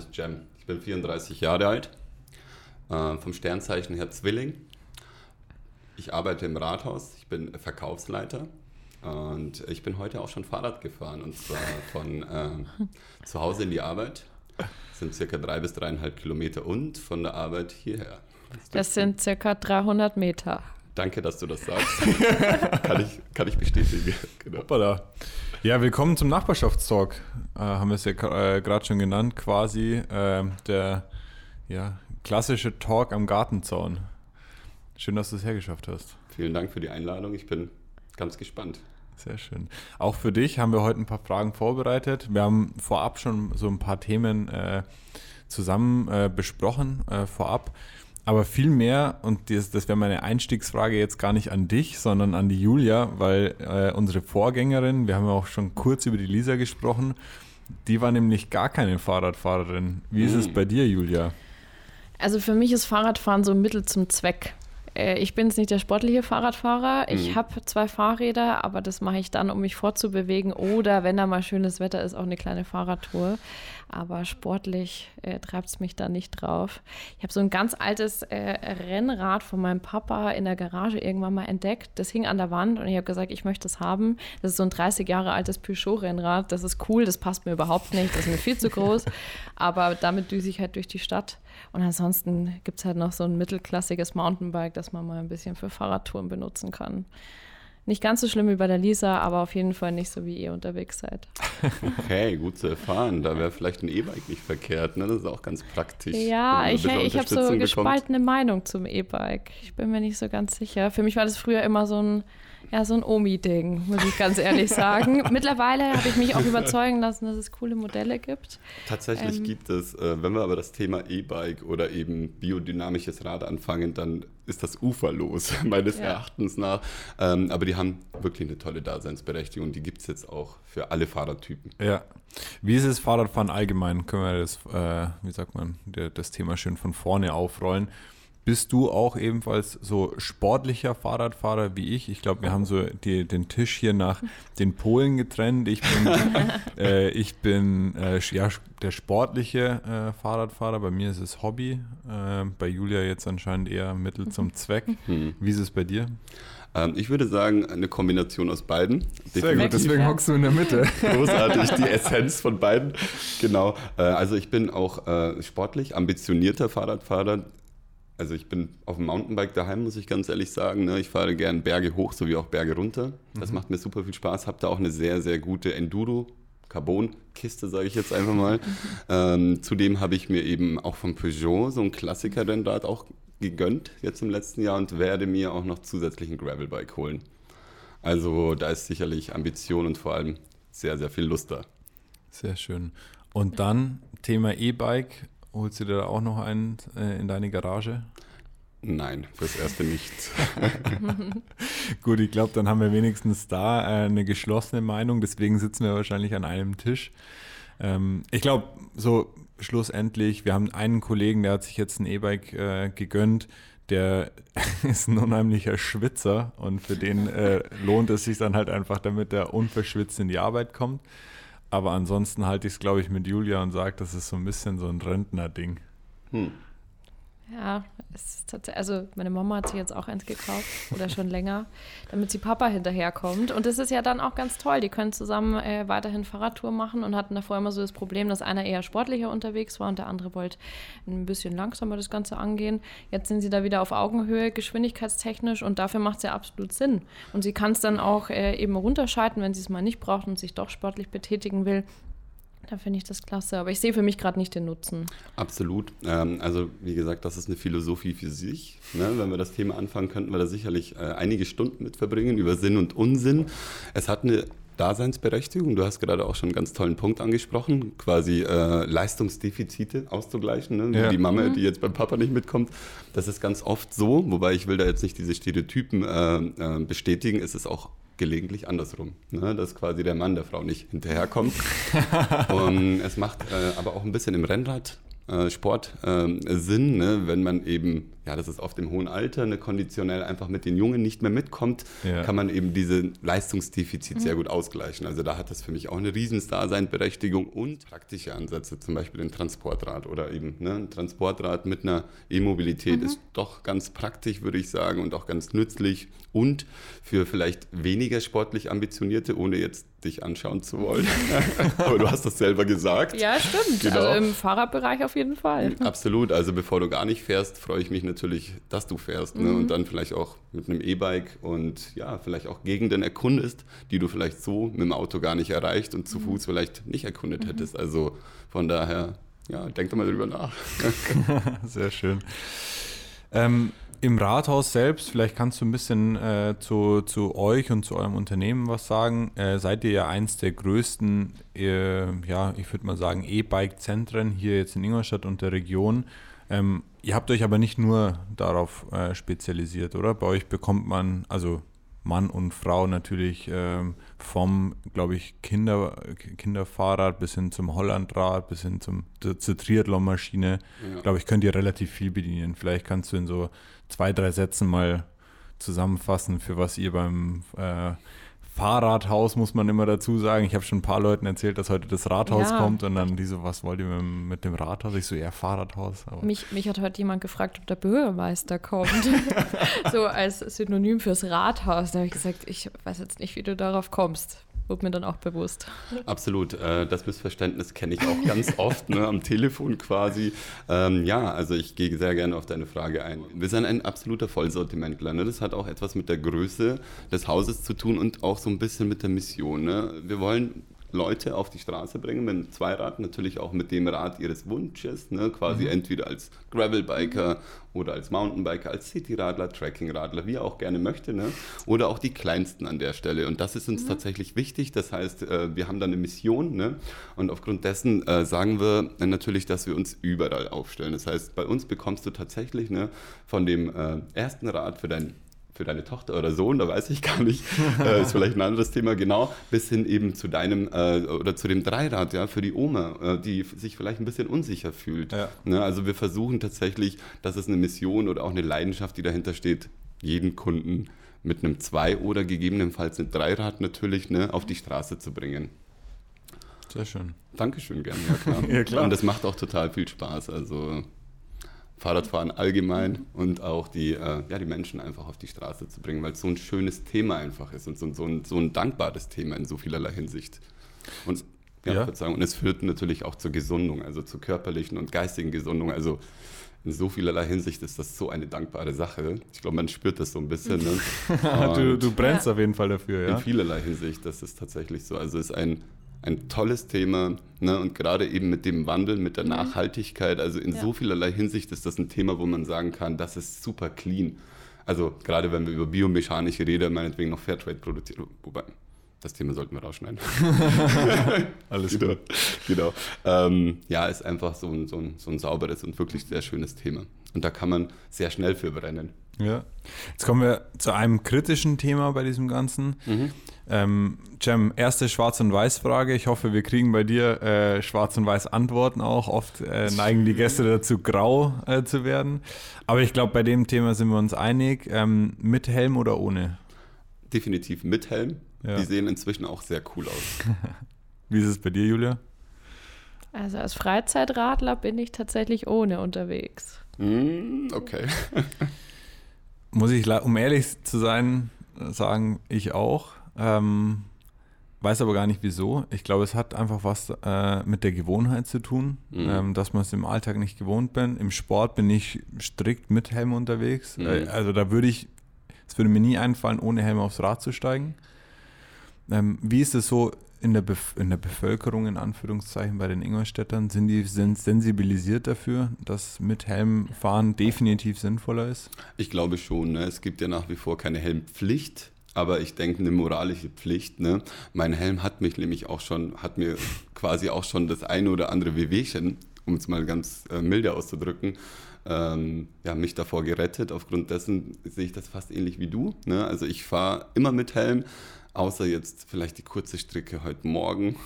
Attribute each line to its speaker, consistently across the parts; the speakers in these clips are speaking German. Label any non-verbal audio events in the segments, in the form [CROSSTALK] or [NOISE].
Speaker 1: ist Jem. Ich bin 34 Jahre alt, äh, vom Sternzeichen her Zwilling. Ich arbeite im Rathaus, ich bin Verkaufsleiter und ich bin heute auch schon Fahrrad gefahren und zwar von äh, zu Hause in die Arbeit. Das sind circa drei bis dreieinhalb Kilometer und von der Arbeit hierher.
Speaker 2: Das, das sind circa 300 Meter.
Speaker 1: Danke, dass du das sagst. [LAUGHS] kann, ich, kann ich bestätigen.
Speaker 3: Genau. Hoppala. Ja, willkommen zum Nachbarschaftstalk. Äh, haben wir es ja äh, gerade schon genannt, quasi äh, der ja, klassische Talk am Gartenzaun. Schön, dass du es hergeschafft hast.
Speaker 1: Vielen Dank für die Einladung. Ich bin ganz gespannt.
Speaker 3: Sehr schön. Auch für dich haben wir heute ein paar Fragen vorbereitet. Wir haben vorab schon so ein paar Themen äh, zusammen äh, besprochen, äh, vorab. Aber viel mehr, und das, das wäre meine Einstiegsfrage jetzt gar nicht an dich, sondern an die Julia, weil äh, unsere Vorgängerin, wir haben ja auch schon kurz über die Lisa gesprochen, die war nämlich gar keine Fahrradfahrerin. Wie ist es hm. bei dir, Julia?
Speaker 2: Also für mich ist Fahrradfahren so ein Mittel zum Zweck. Äh, ich bin jetzt nicht der sportliche Fahrradfahrer. Ich mhm. habe zwei Fahrräder, aber das mache ich dann, um mich fortzubewegen oder wenn da mal schönes Wetter ist, auch eine kleine Fahrradtour. Aber sportlich äh, treibt es mich da nicht drauf. Ich habe so ein ganz altes äh, Rennrad von meinem Papa in der Garage irgendwann mal entdeckt. Das hing an der Wand und ich habe gesagt, ich möchte es haben. Das ist so ein 30 Jahre altes Peugeot-Rennrad. Das ist cool, das passt mir überhaupt nicht, das ist mir viel zu groß. [LAUGHS] Aber damit düse ich halt durch die Stadt. Und ansonsten gibt es halt noch so ein mittelklassiges Mountainbike, das man mal ein bisschen für Fahrradtouren benutzen kann. Nicht ganz so schlimm wie bei der Lisa, aber auf jeden Fall nicht so, wie ihr unterwegs seid.
Speaker 1: Okay, gut zu erfahren. Da wäre vielleicht ein E-Bike nicht verkehrt. Ne? Das ist auch ganz praktisch.
Speaker 2: Ja, ich, ich habe so gespaltene Meinung zum E-Bike. Ich bin mir nicht so ganz sicher. Für mich war das früher immer so ein ja, so ein Omi-Ding, muss ich ganz ehrlich [LAUGHS] sagen. Mittlerweile habe ich mich auch überzeugen lassen, dass es coole Modelle gibt.
Speaker 1: Tatsächlich ähm, gibt es, äh, wenn wir aber das Thema E-Bike oder eben biodynamisches Rad anfangen, dann ist das uferlos, [LAUGHS] meines ja. Erachtens nach. Ähm, aber die haben wirklich eine tolle Daseinsberechtigung. Die gibt es jetzt auch für alle Fahrradtypen.
Speaker 3: Ja. Wie ist es Fahrradfahren allgemein? Können wir das, äh, wie sagt man, das Thema schön von vorne aufrollen? Bist du auch ebenfalls so sportlicher Fahrradfahrer wie ich? Ich glaube, wir haben so die, den Tisch hier nach [LAUGHS] den Polen getrennt. Ich bin, [LAUGHS] äh, ich bin äh, ja, der sportliche äh, Fahrradfahrer. Bei mir ist es Hobby. Äh, bei Julia jetzt anscheinend eher Mittel zum Zweck. Hm. Wie ist es bei dir?
Speaker 1: Ähm, ich würde sagen, eine Kombination aus beiden.
Speaker 3: Sehr gut, deswegen hockst du in der Mitte. [LAUGHS]
Speaker 1: Großartig, die Essenz von beiden. Genau. Äh, also ich bin auch äh, sportlich, ambitionierter Fahrradfahrer also ich bin auf dem Mountainbike daheim, muss ich ganz ehrlich sagen. Ne? Ich fahre gerne Berge hoch sowie auch Berge runter. Das mhm. macht mir super viel Spaß. Habe da auch eine sehr, sehr gute Enduro. Carbon-Kiste, sage ich jetzt einfach mal. [LAUGHS] ähm, zudem habe ich mir eben auch vom Peugeot so ein Klassiker-Rennrad auch gegönnt jetzt im letzten Jahr und werde mir auch noch zusätzlich ein Gravelbike holen. Also da ist sicherlich Ambition und vor allem sehr, sehr viel Lust da.
Speaker 3: Sehr schön. Und dann Thema E-Bike Holst du dir da auch noch einen äh, in deine Garage?
Speaker 1: Nein, fürs Erste nicht. [LAUGHS]
Speaker 3: Gut, ich glaube, dann haben wir wenigstens da äh, eine geschlossene Meinung. Deswegen sitzen wir wahrscheinlich an einem Tisch. Ähm, ich glaube, so schlussendlich, wir haben einen Kollegen, der hat sich jetzt ein E-Bike äh, gegönnt. Der [LAUGHS] ist ein unheimlicher Schwitzer und für den äh, lohnt es sich dann halt einfach, damit er unverschwitzt in die Arbeit kommt. Aber ansonsten halte ich es, glaube ich, mit Julia und sage, das ist so ein bisschen so ein Rentner-Ding. Hm.
Speaker 2: Ja, also meine Mama hat sich jetzt auch eins gekauft oder schon länger, damit sie Papa hinterherkommt. Und das ist ja dann auch ganz toll. Die können zusammen äh, weiterhin Fahrradtour machen und hatten davor immer so das Problem, dass einer eher sportlicher unterwegs war und der andere wollte ein bisschen langsamer das Ganze angehen. Jetzt sind sie da wieder auf Augenhöhe, geschwindigkeitstechnisch und dafür macht es ja absolut Sinn. Und sie kann es dann auch äh, eben runterschalten, wenn sie es mal nicht braucht und sich doch sportlich betätigen will. Da finde ich das klasse. Aber ich sehe für mich gerade nicht den Nutzen.
Speaker 1: Absolut. Ähm, also, wie gesagt, das ist eine Philosophie für sich. Ne? Wenn wir das Thema anfangen, könnten wir da sicherlich äh, einige Stunden mit verbringen über Sinn und Unsinn. Es hat eine Daseinsberechtigung. Du hast gerade auch schon einen ganz tollen Punkt angesprochen, quasi äh, Leistungsdefizite auszugleichen. Ne? Ja. Die Mama, mhm. die jetzt beim Papa nicht mitkommt, das ist ganz oft so, wobei ich will da jetzt nicht diese Stereotypen äh, äh, bestätigen, es ist auch gelegentlich andersrum, ne? dass quasi der Mann der Frau nicht hinterherkommt. [LAUGHS] und es macht äh, aber auch ein bisschen im Rennradsport äh, Sinn, ne? wenn man eben ja, das ist oft im hohen Alter, ne, konditionell einfach mit den Jungen nicht mehr mitkommt,
Speaker 3: Ja.
Speaker 1: kann man eben diese Leistungsdefizit sehr gut ausgleichen. Also da hat das für mich auch eine Riesensdaseinberechtigung und praktische Ansätze, zum Beispiel ein Transportrad oder eben ne, ein Transportrad mit einer E-Mobilität ist doch ganz praktisch, würde ich sagen, und auch ganz nützlich und für vielleicht weniger sportlich ambitionierte, ohne jetzt dich anschauen zu wollen. [LAUGHS] Aber du hast das selber gesagt.
Speaker 2: Ja, stimmt.
Speaker 1: Genau.
Speaker 2: Also im Fahrradbereich auf jeden Fall.
Speaker 1: Absolut. Also bevor du gar nicht fährst, freue ich mich natürlich, dass du fährst. Ne? Und dann vielleicht auch mit einem E-Bike und ja, vielleicht auch Gegenden erkundest, die du vielleicht so mit dem Auto gar nicht erreicht und zu Fuß vielleicht nicht erkundet hättest. Also von daher, ja, denk doch mal drüber nach. [LAUGHS] [LAUGHS]
Speaker 3: Sehr schön. Ähm, Im Rathaus selbst, vielleicht kannst du ein bisschen äh, zu, zu euch und zu eurem Unternehmen was sagen. Äh, seid ihr ja eins der größten, äh, ja, ich würde mal sagen, E-Bike-Zentren hier jetzt in Ingolstadt und der Region. Ähm, ihr habt euch aber nicht nur darauf äh, spezialisiert, oder? Bei euch bekommt man, also Mann und Frau natürlich ähm, vom, glaube ich, Kinder, Kinderfahrrad bis hin zum Hollandrad, bis hin zum, zur Triathlon-Maschine.
Speaker 1: Ja.
Speaker 3: Glaube ich, könnt ihr relativ viel bedienen. Vielleicht kannst du in so zwei, drei Sätzen mal zusammenfassen, für was ihr beim äh, Fahrradhaus, muss man immer dazu sagen. Ich habe schon ein paar Leuten erzählt, dass heute das Rathaus
Speaker 2: Ja.
Speaker 3: kommt und dann die so, was wollt ihr mit, dem- Rathaus? Ich so, ja, Fahrradhaus.
Speaker 2: Mich, mich hat heute jemand gefragt, ob der Bürgermeister kommt. [LAUGHS] so als Synonym fürs Rathaus. Da habe ich gesagt, ich weiß jetzt nicht, wie du darauf kommst. Wurde mir dann auch bewusst.
Speaker 1: Absolut, äh, das Missverständnis kenne ich auch ganz oft, ne, am Telefon quasi. Ähm, ja, also ich gehe sehr gerne auf deine Frage ein. Wir sind ein absoluter Vollsortimentler. Ne? Das hat auch etwas mit der Größe des Hauses zu tun und auch so ein bisschen mit der Mission. Ne? Wir wollen Leute auf die Straße bringen mit dem Zweirad, natürlich auch mit dem Rad ihres Wunsches, ne? quasi entweder als Gravelbiker oder als Mountainbiker, als Cityradler, Trekkingradler, wie er auch gerne möchte, ne? oder auch die kleinsten an der Stelle. Und das ist uns tatsächlich wichtig. Das heißt, äh, wir haben da eine Mission ne? und aufgrund dessen äh, sagen wir natürlich, dass wir uns überall aufstellen. Das heißt, bei uns bekommst du tatsächlich ne, von dem äh, ersten Rad für dein für deine Tochter oder Sohn, da weiß ich gar nicht, [LAUGHS] äh, ist vielleicht ein anderes Thema, genau, bis hin eben zu deinem äh, oder zu dem Dreirad, ja, für die Oma, äh, die sich vielleicht ein bisschen unsicher fühlt.
Speaker 3: Ja.
Speaker 1: Ne? Also wir versuchen tatsächlich, das ist eine Mission oder auch eine Leidenschaft, die dahinter steht, jeden Kunden mit einem Zwei- oder gegebenenfalls einem Dreirad natürlich ne, auf die Straße zu bringen.
Speaker 3: sehr schön.
Speaker 1: Dankeschön, gerne, ja klar. [LAUGHS]
Speaker 3: Ja, klar.
Speaker 1: Und das macht auch total viel Spaß. Also Fahrradfahren allgemein und auch die, äh, ja, die Menschen einfach auf die Straße zu bringen, weil es so ein schönes Thema einfach ist und so, so, ein, so ein dankbares Thema in so vielerlei Hinsicht. Und, ja,
Speaker 3: Ja.
Speaker 1: Verzeihung, und es führt natürlich auch zur Gesundung, also zur körperlichen und geistigen Gesundung. Also in so vielerlei Hinsicht ist das so eine dankbare Sache. Ich glaube, man spürt das so ein bisschen. Ne? [LAUGHS]
Speaker 3: du, du brennst
Speaker 2: Ja.
Speaker 3: auf jeden Fall dafür,
Speaker 1: in
Speaker 3: ja?
Speaker 1: vielerlei Hinsicht, das ist tatsächlich so. Also es ist ein, ein tolles Thema ne? und gerade eben mit dem Wandel, mit der Nachhaltigkeit, also in
Speaker 2: Ja.
Speaker 1: so vielerlei Hinsicht ist das ein Thema, wo man sagen kann, das ist super clean. Also gerade wenn wir über biomechanische Räder meinetwegen noch Fairtrade produzieren, wobei das Thema sollten wir rausschneiden. [LAUGHS]
Speaker 3: Alles
Speaker 1: genau.
Speaker 3: gut.
Speaker 1: genau. Ähm, ja, ist einfach so ein, so, ein, so ein sauberes und wirklich sehr schönes Thema. Und da kann man sehr schnell für brennen.
Speaker 3: Ja. Jetzt kommen wir zu einem kritischen Thema bei diesem Ganzen. Ähm, Cem, erste Schwarz- und Weiß-Frage. Ich hoffe, wir kriegen bei dir äh, Schwarz- und Weiß-Antworten auch. Oft äh, neigen die Gäste dazu, grau äh, zu werden. Aber ich glaube, bei dem Thema sind wir uns einig. Ähm, mit Helm oder ohne?
Speaker 1: Definitiv mit Helm.
Speaker 3: Ja.
Speaker 1: Die sehen inzwischen auch sehr cool aus. [LAUGHS]
Speaker 3: Wie ist es bei dir, Julia?
Speaker 2: Also als Freizeitradler bin ich tatsächlich ohne unterwegs.
Speaker 1: Mm, okay. [LAUGHS]
Speaker 3: Muss ich, um ehrlich zu sein, sagen, ich auch. Ähm, weiß aber gar nicht wieso. Ich glaube, es hat einfach was äh, mit der Gewohnheit zu tun,
Speaker 1: Mhm.
Speaker 3: ähm, dass man es im Alltag nicht gewohnt bin. Im Sport bin ich strikt mit Helm unterwegs.
Speaker 1: Mhm.
Speaker 3: Äh, also da würde ich, es würde mir nie einfallen, ohne Helm aufs Rad zu steigen. Ähm, wie ist es so in der, in der Bevölkerung, in Anführungszeichen, bei den Ingolstädtern? Sind die sind sensibilisiert dafür, dass mit Helm fahren definitiv sinnvoller ist?
Speaker 1: Ich glaube schon. Ne? Es gibt ja nach wie vor keine Helmpflicht, aber ich denke eine moralische Pflicht. Ne? Mein Helm hat mich nämlich auch schon, hat mir quasi auch schon das eine oder andere Wehwehchen, um es mal ganz äh, milde auszudrücken, ähm, ja, mich davor gerettet. Aufgrund dessen sehe ich das fast ähnlich wie du. Ne? Also ich fahre immer mit Helm, außer jetzt vielleicht die kurze Strecke heute Morgen.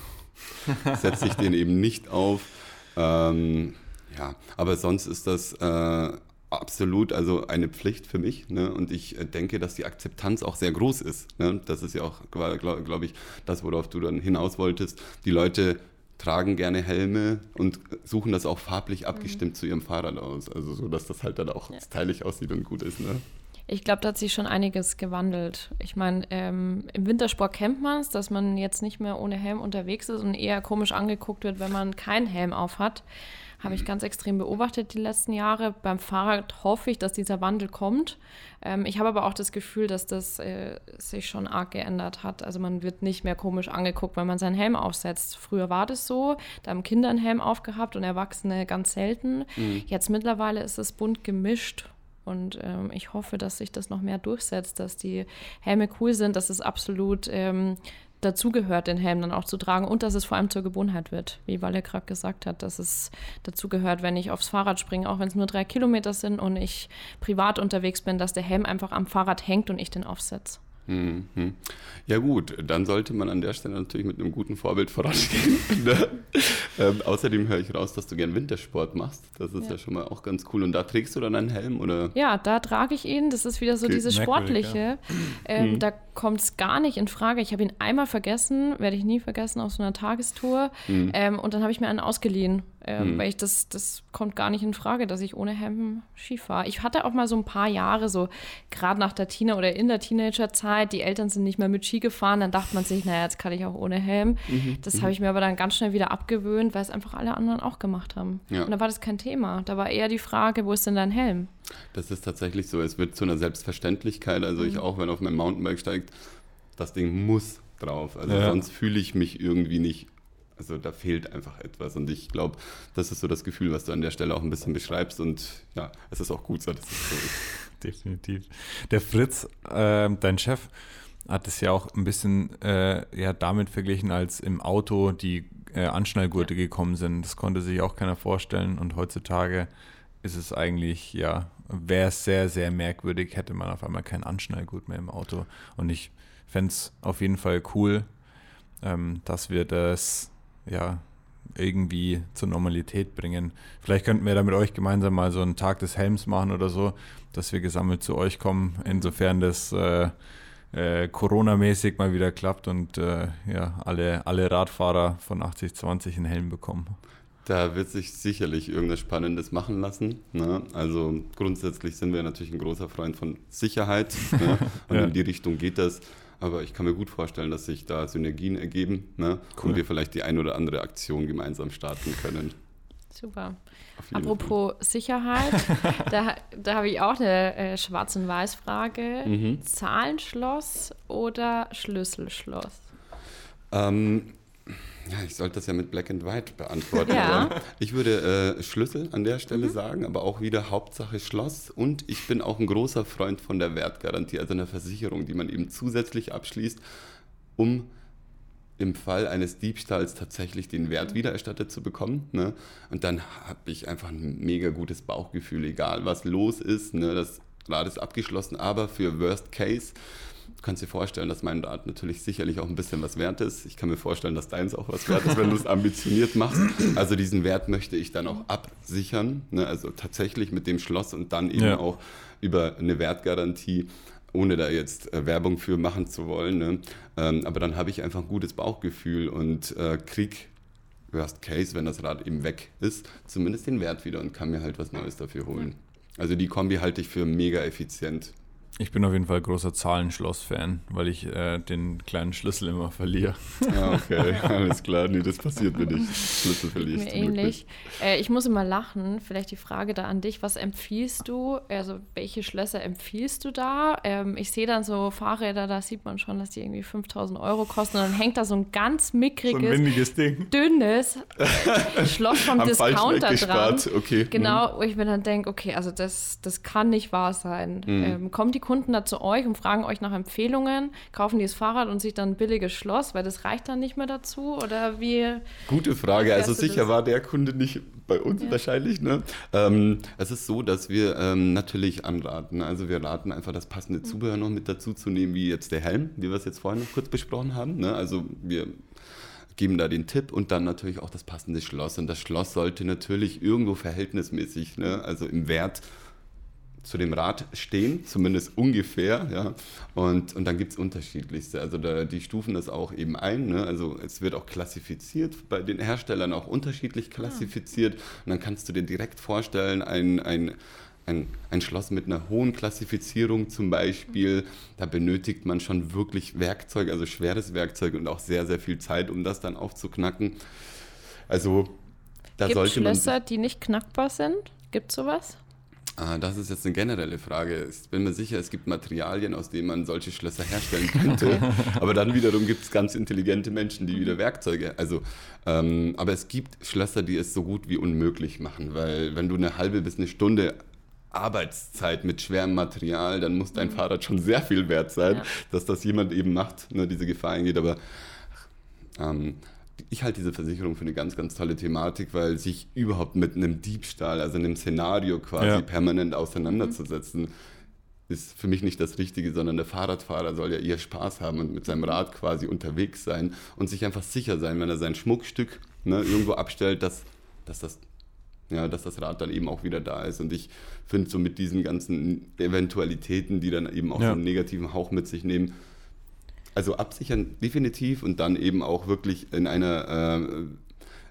Speaker 1: [LAUGHS] setze ich den eben nicht auf. Ähm, ja, aber sonst ist das äh, absolut, also eine Pflicht für mich. Ne? Und ich äh, denke, dass die Akzeptanz auch sehr groß ist. Ne? Das ist ja auch, glaube glaub ich, das, worauf du dann hinaus wolltest. Die Leute tragen gerne Helme und suchen das auch farblich abgestimmt mhm. zu ihrem Fahrrad aus. Also so, dass das halt dann auch ja. stylisch aussieht und gut ist. Ne?
Speaker 2: Ich glaube, da hat sich schon einiges gewandelt. Ich meine, ähm, im Wintersport kennt man es, dass man jetzt nicht mehr ohne Helm unterwegs ist und eher komisch angeguckt wird, wenn man keinen Helm auf hat. Habe ich mhm. ganz extrem beobachtet die letzten Jahre. Beim Fahrrad hoffe ich, dass dieser Wandel kommt. Ähm, ich habe aber auch das Gefühl, dass das äh, sich schon arg geändert hat. Also man wird nicht mehr komisch angeguckt, wenn man seinen Helm aufsetzt. Früher war das so, da haben Kinder einen Helm aufgehabt und Erwachsene ganz selten. Mhm. Jetzt mittlerweile ist es bunt gemischt und ähm, ich hoffe, dass sich das noch mehr durchsetzt, dass die Helme cool sind, dass es absolut ähm, dazugehört, den Helm dann auch zu tragen und dass es vor allem zur Gewohnheit wird, wie Walle gerade gesagt hat, dass es dazugehört, wenn ich aufs Fahrrad springe, auch wenn es nur drei Kilometer sind und ich privat unterwegs bin, dass der Helm einfach am Fahrrad hängt und ich den aufsetze.
Speaker 1: Mhm. Ja gut, dann sollte man an der Stelle natürlich mit einem guten Vorbild vorangehen. [LAUGHS] ne? ähm, außerdem höre ich raus, dass du gern Wintersport machst. Das ist ja. ja. schon mal auch ganz cool. Und da trägst du dann einen Helm, oder?
Speaker 2: Ja, da trage ich ihn. Das ist wieder so okay. dieses Sportliche. Ja. Ähm, mhm. Da kommt es gar nicht in Frage. Ich habe ihn einmal vergessen, werde ich nie vergessen, auf so einer Tagestour. Mhm. Ähm, und dann habe ich mir einen ausgeliehen ähm, mhm. Weil ich das, das kommt gar nicht in Frage, dass ich ohne Hemden Ski fahre. Ich hatte auch mal so ein paar Jahre, so gerade nach der Teen- oder in der Teenagerzeit, die Eltern sind nicht mehr mit Ski gefahren, dann dachte man sich, naja, jetzt kann ich auch ohne Helm. Mhm. Das mhm. habe ich mir aber dann ganz schnell wieder abgewöhnt, weil es einfach alle anderen auch gemacht haben. Ja. Und da war das kein Thema. Da war eher die Frage, wo ist denn dein Helm?
Speaker 1: Das ist tatsächlich so. Es wird zu einer Selbstverständlichkeit. Also ich mhm. auch, wenn auf meinem Mountainbike steigt, das Ding muss drauf. Also ja. sonst fühle ich mich irgendwie nicht also da fehlt einfach etwas. Und ich glaube, das ist so das Gefühl, was du an der Stelle auch ein bisschen beschreibst. Und ja, es ist auch gut so, dass es so ist. [LAUGHS]
Speaker 3: Definitiv. Der Fritz, äh, dein Chef, hat es ja auch ein bisschen äh, ja, damit verglichen, als im Auto die äh, Anschnallgurte ja. gekommen sind. Das konnte sich auch keiner vorstellen. Und heutzutage ist es eigentlich, ja, wäre es sehr, sehr merkwürdig, hätte man auf einmal keinen Anschnallgurt mehr im Auto. Und ich fände es auf jeden Fall cool, ähm, dass wir das ja, irgendwie zur Normalität bringen. Vielleicht könnten wir da mit euch gemeinsam mal so einen Tag des Helms machen oder so, dass wir gesammelt zu euch kommen, insofern das äh, äh, Corona-mäßig mal wieder klappt und äh, ja, alle, alle Radfahrer von 80-20 einen Helm bekommen.
Speaker 1: Da wird sich sicherlich irgendwas Spannendes machen lassen. Ne? Also grundsätzlich sind wir natürlich ein großer Freund von Sicherheit. Ne? [LAUGHS] Und ja. in die Richtung geht das. Aber ich kann mir gut vorstellen, dass sich da Synergien ergeben ne? cool. und wir vielleicht die ein oder andere Aktion gemeinsam starten können.
Speaker 2: Super. Apropos Fall. Sicherheit, [LAUGHS] da, da habe ich auch eine äh, Schwarz- und Weiß-Frage. Mhm. Zahlenschloss oder Schlüsselschloss?
Speaker 1: Ähm, ja, ich sollte das ja mit Black and White beantworten. Ja. Ich würde äh, Schlüssel an der Stelle mhm. sagen, aber auch wieder Hauptsache Schloss. Und ich bin auch ein großer Freund von der Wertgarantie, also einer Versicherung, die man eben zusätzlich abschließt, um im Fall eines Diebstahls tatsächlich den Wert mhm. wiedererstattet zu bekommen. Ne? Und dann habe ich einfach ein mega gutes Bauchgefühl, egal was los ist. Ne? Das Rad ist abgeschlossen, aber für Worst Case kannst dir vorstellen, dass mein Rad natürlich sicherlich auch ein bisschen was wert ist. Ich kann mir vorstellen, dass deins auch was wert ist, wenn du es ambitioniert machst. Also diesen Wert möchte ich dann auch absichern. Ne? Also tatsächlich mit dem Schloss und dann eben ja. auch über eine Wertgarantie ohne da jetzt äh, Werbung für machen zu wollen. Ne? Ähm, aber dann habe ich einfach ein gutes Bauchgefühl und äh, krieg Worst Case, wenn das Rad eben weg ist, zumindest den Wert wieder und kann mir halt was Neues dafür holen. Also die Kombi halte ich für mega effizient.
Speaker 3: Ich bin auf jeden Fall großer Zahlenschloss-Fan, weil ich äh, den kleinen Schlüssel immer verliere.
Speaker 1: Ja, okay, [LAUGHS] alles klar. Nee, das passiert mir nicht. Schlüssel verliere ich.
Speaker 2: Mir ähnlich. Äh, ich muss immer lachen. Vielleicht die Frage da an dich: Was empfiehlst du? Also, welche Schlösser empfiehlst du da? Ähm, ich sehe dann so Fahrräder, da sieht man schon, dass die irgendwie 5000 Euro kosten. Und dann hängt da so ein ganz mickriges, so ein dünnes [LAUGHS] Schloss vom Discounter dran.
Speaker 1: Okay.
Speaker 2: Genau, mhm. wo ich mir dann denke: Okay, also das, das kann nicht wahr sein. Mhm. Ähm, kommt die Kunden da zu euch und fragen euch nach Empfehlungen, kaufen die das Fahrrad und sich dann ein billiges Schloss, weil das reicht dann nicht mehr dazu? Oder wie?
Speaker 1: Gute Frage. Also sicher das? war der Kunde nicht bei uns ja. wahrscheinlich. Ne? Ähm, es ist so, dass wir ähm, natürlich anraten. Also wir raten einfach das passende mhm. Zubehör noch mit dazu zu nehmen, wie jetzt der Helm, wie wir es jetzt vorhin noch kurz besprochen haben. Ne? Also wir geben da den Tipp und dann natürlich auch das passende Schloss. Und das Schloss sollte natürlich irgendwo verhältnismäßig, ne? also im Wert zu dem Rad stehen, zumindest ungefähr. Ja. Und, und dann gibt es unterschiedlichste. Also da, die stufen das auch eben ein. Ne? Also es wird auch klassifiziert, bei den Herstellern auch unterschiedlich klassifiziert. Und dann kannst du dir direkt vorstellen, ein, ein, ein, ein Schloss mit einer hohen Klassifizierung zum Beispiel, da benötigt man schon wirklich Werkzeug, also schweres Werkzeug und auch sehr, sehr viel Zeit, um das dann aufzuknacken. Also
Speaker 2: da Gibt sollte Schlösser, man die nicht knackbar sind? Gibt es sowas?
Speaker 1: Ah, das ist jetzt eine generelle Frage. Ich bin mir sicher, es gibt Materialien, aus denen man solche Schlösser herstellen könnte. [LAUGHS] aber dann wiederum gibt es ganz intelligente Menschen, die wieder Werkzeuge. Also, ähm, aber es gibt Schlösser, die es so gut wie unmöglich machen, weil wenn du eine halbe bis eine Stunde Arbeitszeit mit schwerem Material, dann muss dein mhm. Fahrrad schon sehr viel wert sein, ja. dass das jemand eben macht, ne, diese Gefahr eingeht. Aber ähm, ich halte diese Versicherung für eine ganz, ganz tolle Thematik, weil sich überhaupt mit einem Diebstahl, also einem Szenario quasi ja. permanent auseinanderzusetzen, mhm. ist für mich nicht das Richtige, sondern der Fahrradfahrer soll ja eher Spaß haben und mit seinem mhm. Rad quasi unterwegs sein und sich einfach sicher sein, wenn er sein Schmuckstück ne, irgendwo abstellt, dass, dass, das, ja, dass das Rad dann eben auch wieder da ist. Und ich finde so mit diesen ganzen Eventualitäten, die dann eben auch ja. so einen negativen Hauch mit sich nehmen, also absichern definitiv und dann eben auch wirklich in einer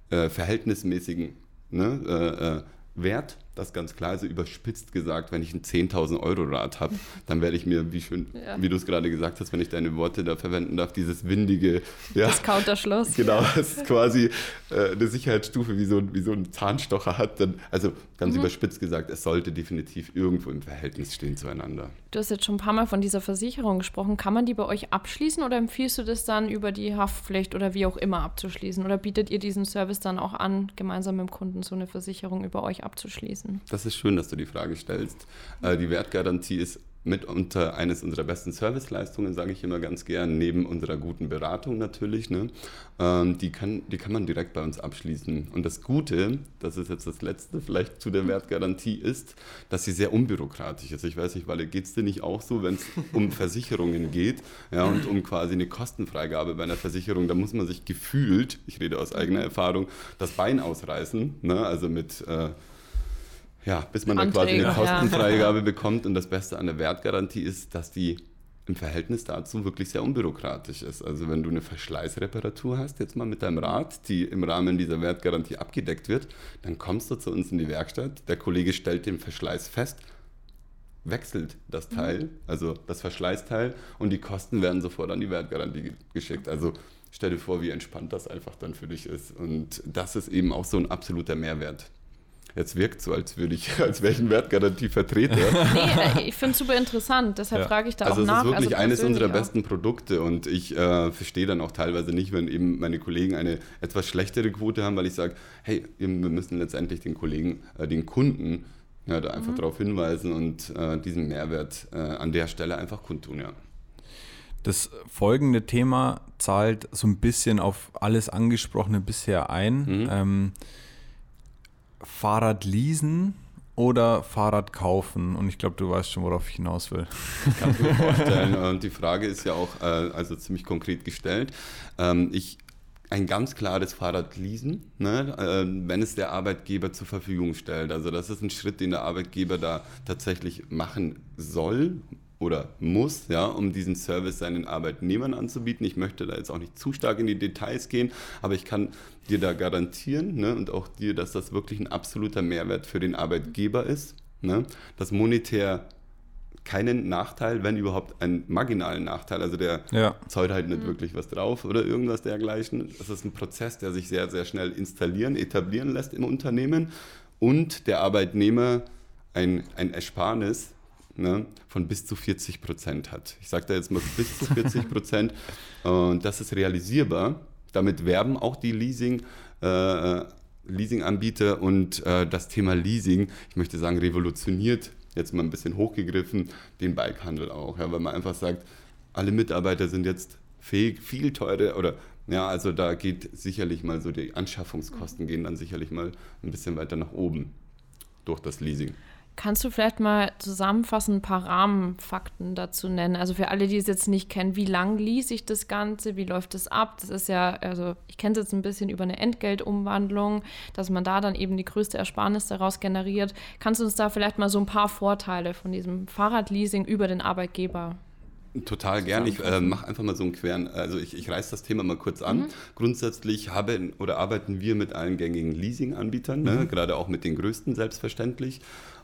Speaker 1: äh, äh, verhältnismäßigen ne, äh, äh Wert das ganz klar, also überspitzt gesagt, wenn ich ein 10.000 Euro Rad habe, dann werde ich mir, wie schön, ja. wie du es gerade gesagt hast, wenn ich deine Worte da verwenden darf, dieses windige,
Speaker 2: ja, das Counterschloss.
Speaker 1: Genau, das ist quasi äh, eine Sicherheitsstufe, wie so, wie so ein Zahnstocher hat. Dann, also ganz mhm. überspitzt gesagt, es sollte definitiv irgendwo im Verhältnis stehen zueinander.
Speaker 2: Du hast jetzt schon ein paar Mal von dieser Versicherung gesprochen. Kann man die bei euch abschließen oder empfiehlst du das dann über die Haftpflicht oder wie auch immer abzuschließen? Oder bietet ihr diesen Service dann auch an, gemeinsam mit dem Kunden so eine Versicherung über euch abzuschließen?
Speaker 1: Schließen? Das ist schön, dass du die Frage stellst. Äh, die Wertgarantie ist mitunter eines unserer besten Serviceleistungen, sage ich immer ganz gern, neben unserer guten Beratung natürlich. Ne? Ähm, die, kann, die kann man direkt bei uns abschließen. Und das Gute, das ist jetzt das Letzte vielleicht zu der Wertgarantie, ist, dass sie sehr unbürokratisch ist. Ich weiß nicht, weil geht es dir nicht auch so, wenn es [LAUGHS] um Versicherungen geht ja, und um quasi eine Kostenfreigabe bei einer Versicherung, da muss man sich gefühlt, ich rede aus eigener Erfahrung, das Bein ausreißen, ne? also mit... Äh, ja, bis man Anträge, da quasi eine Kostenfreigabe ja. bekommt. Und das Beste an der Wertgarantie ist, dass die im Verhältnis dazu wirklich sehr unbürokratisch ist. Also wenn du eine Verschleißreparatur hast, jetzt mal mit deinem Rad, die im Rahmen dieser Wertgarantie abgedeckt wird, dann kommst du zu uns in die Werkstatt, der Kollege stellt den Verschleiß fest, wechselt das mhm. Teil, also das Verschleißteil und die Kosten werden sofort an die Wertgarantie geschickt. Also stell dir vor, wie entspannt das einfach dann für dich ist. Und das ist eben auch so ein absoluter Mehrwert. Jetzt wirkt so, als würde ich, [LAUGHS] als wäre ich ein Wertgarantievertreter.
Speaker 2: nee, äh, ich finde es super interessant, deshalb ja. frage ich da
Speaker 1: also
Speaker 2: auch nach.
Speaker 1: Also es ist wirklich also eines unserer auch. besten Produkte und ich äh, verstehe dann auch teilweise nicht, wenn eben meine Kollegen eine etwas schlechtere Quote haben, weil ich sage, hey, wir müssen letztendlich den Kollegen, äh, den Kunden ja, da einfach mhm. darauf hinweisen und äh, diesen Mehrwert äh, an der Stelle einfach kundtun, ja.
Speaker 3: Das folgende Thema zahlt so ein bisschen auf alles Angesprochene bisher ein. Mhm. Ähm, Fahrrad leasen oder Fahrrad kaufen? Und ich glaube, du weißt schon, worauf ich hinaus will.
Speaker 1: Kann ich mir vorstellen. Und die Frage ist ja auch äh, also ziemlich konkret gestellt. Ähm, ich ein ganz klares Fahrrad leasen, ne, äh, wenn es der Arbeitgeber zur Verfügung stellt. Also das ist ein Schritt, den der Arbeitgeber da tatsächlich machen soll, oder muss, ja, um diesen Service seinen Arbeitnehmern anzubieten. Ich möchte da jetzt auch nicht zu stark in die Details gehen, aber ich kann dir da garantieren ne, und auch dir, dass das wirklich ein absoluter Mehrwert für den Arbeitgeber ist. Ne, dass monetär keinen Nachteil, wenn überhaupt einen marginalen Nachteil. Also der ja. zahlt halt nicht mhm. wirklich was drauf oder irgendwas dergleichen. Das ist ein Prozess, der sich sehr, sehr schnell installieren, etablieren lässt im Unternehmen und der Arbeitnehmer ein, ein Ersparnis ne, von bis zu 40 Prozent hat. Ich sage da jetzt mal bis zu 40 Prozent [LAUGHS] und das ist realisierbar. Damit werben auch die Leasing. Äh, Leasinganbieter und äh, das Thema Leasing, ich möchte sagen, revolutioniert, jetzt mal ein bisschen hochgegriffen, den Bikehandel auch, ja, weil man einfach sagt, alle Mitarbeiter sind jetzt fähig, viel teurer oder ja, also da geht sicherlich mal so die Anschaffungskosten gehen dann sicherlich mal ein bisschen weiter nach oben durch das Leasing.
Speaker 2: Kannst du vielleicht mal zusammenfassend ein paar Rahmenfakten dazu nennen? Also für alle, die es jetzt nicht kennen, wie lang ließ sich das Ganze? Wie läuft das ab? Das ist ja, also ich kenne es jetzt ein bisschen über eine Entgeltumwandlung, dass man da dann eben die größte Ersparnis daraus generiert. Kannst du uns da vielleicht mal so ein paar Vorteile von diesem Fahrradleasing über den Arbeitgeber
Speaker 1: Total gern. Ich äh, mache einfach mal so einen queren, also ich, ich reiße das Thema mal kurz an. Mhm. Grundsätzlich haben oder arbeiten wir mit allen gängigen Leasing-Anbietern, ne? mhm. gerade auch mit den größten selbstverständlich.